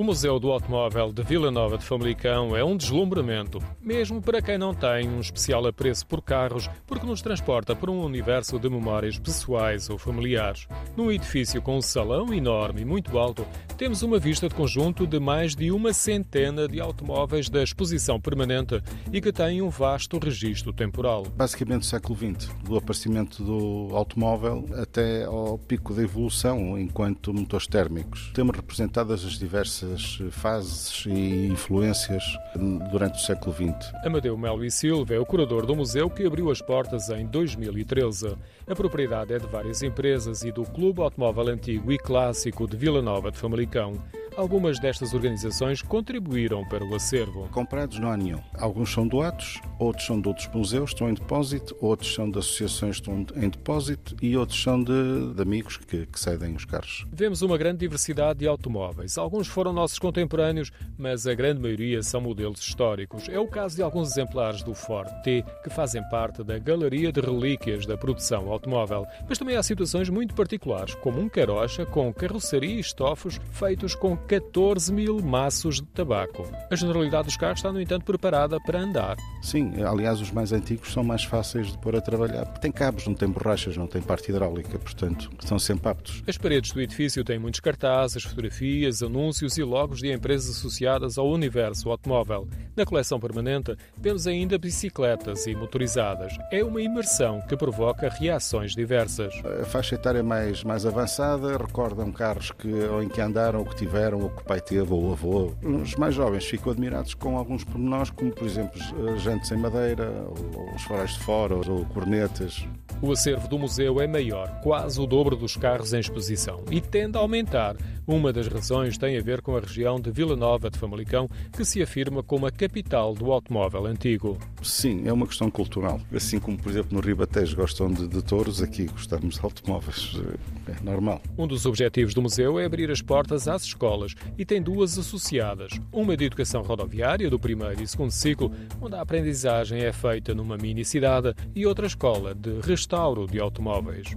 O Museu do Automóvel de Vila Nova de Famalicão é um deslumbramento, mesmo para quem não tem um especial apreço por carros, porque nos transporta para um universo de memórias pessoais ou familiares. Num edifício com um salão enorme e muito alto, temos uma vista de conjunto de mais de uma centena de automóveis da exposição permanente e que têm um vasto registro temporal. Basicamente, século XX, do aparecimento do automóvel até ao pico da evolução enquanto motores térmicos. Temos representadas as diversas fases e influências durante o século XX. Amadeu Melo e Silva é o curador do museu que abriu as portas em 2013. A propriedade é de várias empresas e do Clube Automóvel Antigo e Clássico de Vila Nova de Famalicão. Algumas destas organizações contribuíram para o acervo. Comprados não há nenhum. Alguns são doados, outros são de outros museus, estão em depósito, outros são de associações, estão em depósito e outros são de, de amigos que, que cedem os carros. Vemos uma grande diversidade de automóveis. Alguns foram nossos contemporâneos, mas a grande maioria são modelos históricos. É o caso de alguns exemplares do Ford T que fazem parte da galeria de relíquias da produção automóvel. Mas também há situações muito particulares, como um carocha com carroceria e estofos feitos com 14 mil maços de tabaco. A generalidade dos carros está, no entanto, preparada para andar. Sim, aliás, os mais antigos são mais fáceis de pôr a trabalhar. Tem cabos, não tem borrachas, não tem parte hidráulica, portanto, são sempre aptos. As paredes do edifício têm muitos cartazes, fotografias, anúncios e logos de empresas associadas ao universo automóvel. Na coleção permanente, vemos ainda bicicletas e motorizadas. É uma imersão que provoca reações diversas. A faixa etária mais, mais avançada recordam carros que, ou em que andaram ou que tiveram ou que o pai teve ou o avô. Os mais jovens ficam admirados com alguns pormenores, como por exemplo jantes em madeira, ou os faróis de fora, ou cornetas. O acervo do museu é maior, quase o dobro dos carros em exposição, e tende a aumentar. Uma das razões tem a ver com a região de Vila Nova de Famalicão, que se afirma como a capital do automóvel antigo. Sim, é uma questão cultural. Assim como, por exemplo, no Ribatejo gostam de, de touros, aqui gostamos de automóveis. É normal. Um dos objetivos do museu é abrir as portas às escolas e tem duas associadas. Uma de educação rodoviária, do primeiro e segundo ciclo, onde a aprendizagem é feita numa mini cidade, e outra escola de restauro de automóveis.